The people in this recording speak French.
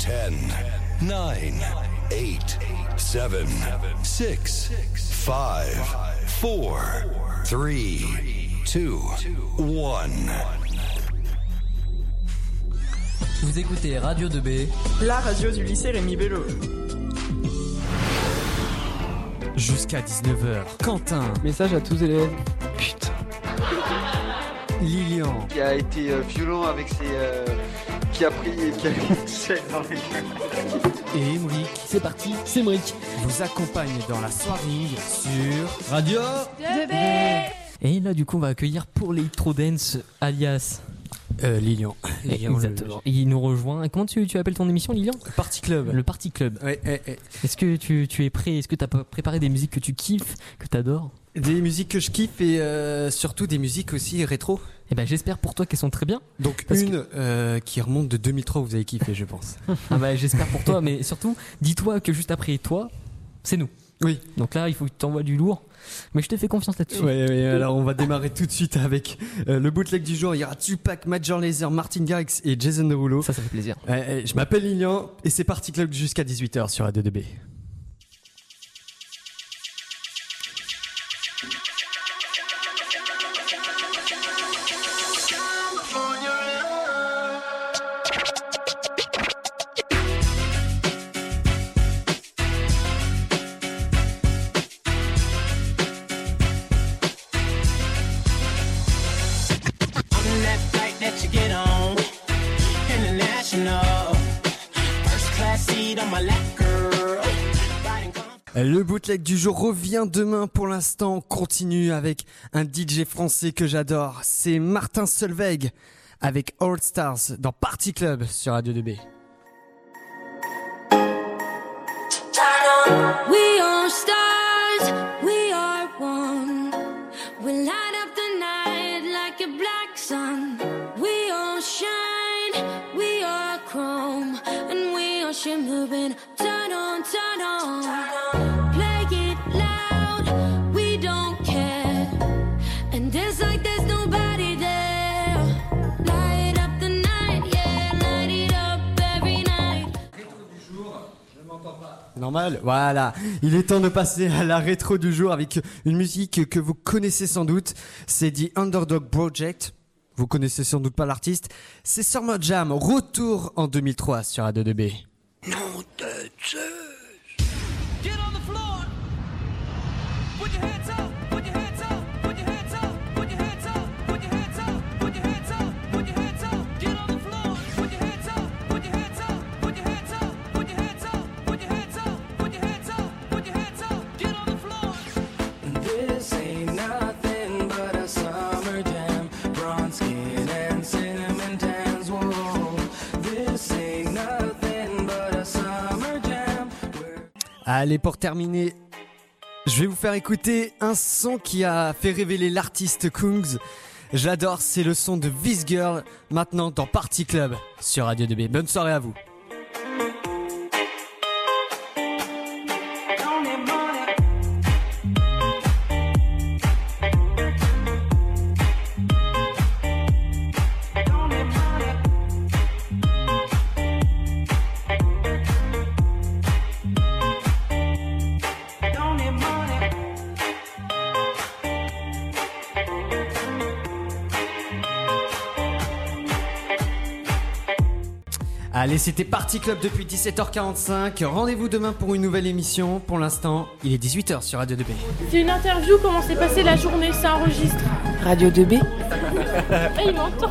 10, 9, 8, 7, 6, 5, 4, 3, 2, 1. Vous écoutez Radio 2B. La radio du lycée Rémi Bello. Jusqu'à 19h, Quentin, Message à tous élèves. putain, Lilian, qui a été euh, violent avec ses. euh, qui a pris. qui a mis une chaîne dans les et Emric C'est parti, c'est Mric. vous accompagnent dans la soirée sur Radio Et là, du coup, on va accueillir pour l'Electro Dance, alias. euh, Lilian. Lilian, Exactement. Il nous rejoint. Comment tu, tu appelles ton émission, Lilian le Party Club. Le Party Club. Ouais, ouais, ouais. Est-ce que tu, tu es prêt Est-ce que tu as préparé des musiques que tu kiffes, que tu adores Des musiques que je kiffe et euh, surtout des musiques aussi rétro. Eh ben, j'espère pour toi qu'elles sont très bien. Donc Parce une euh, qui remonte de 2003, vous avez kiffé, je pense. Ah bah, j'espère pour toi, mais surtout, dis-toi que juste après toi, c'est nous. Oui. Donc là, il faut que tu t'envoies du lourd. Mais je te fais confiance là-dessus. Ouais, alors on va démarrer tout de suite avec euh, le bootleg du jour. Il y aura Tupac, Major Lazer, Martin Garrix et Jason Derulo. Ça, ça fait plaisir. Je m'appelle Lilian et c'est Party Club jusqu'à 18h sur A2B. Le bootleg du jour revient demain pour l'instant. On continue avec un DJ français que j'adore. C'est Martin Solveig avec All Stars dans Party Club sur Radio 2B. We stars, we are one. We light up the night like a black sun. We all shine, we are chrome, and we Normal, voilà. Il est temps de passer à la rétro du jour avec une musique que vous connaissez sans doute. C'est The Underdog Project. Vous connaissez sans doute pas l'artiste. C'est Summer Jam, retour en 2003 sur A2B. Get on the floor. Put your hands up. Allez, pour terminer, je vais vous faire écouter un son qui a fait révéler l'artiste Kungs. J'adore, c'est le son de This Girl, maintenant dans Party Club sur Radio 2B. Bonne soirée à vous. Allez, c'était Party Club depuis 17h45. Rendez-vous demain pour une nouvelle émission. Pour l'instant, il est 18h sur Radio 2B. C'est une interview, comment s'est passée la journée, ça enregistre. Radio 2B Eh, il m'entend.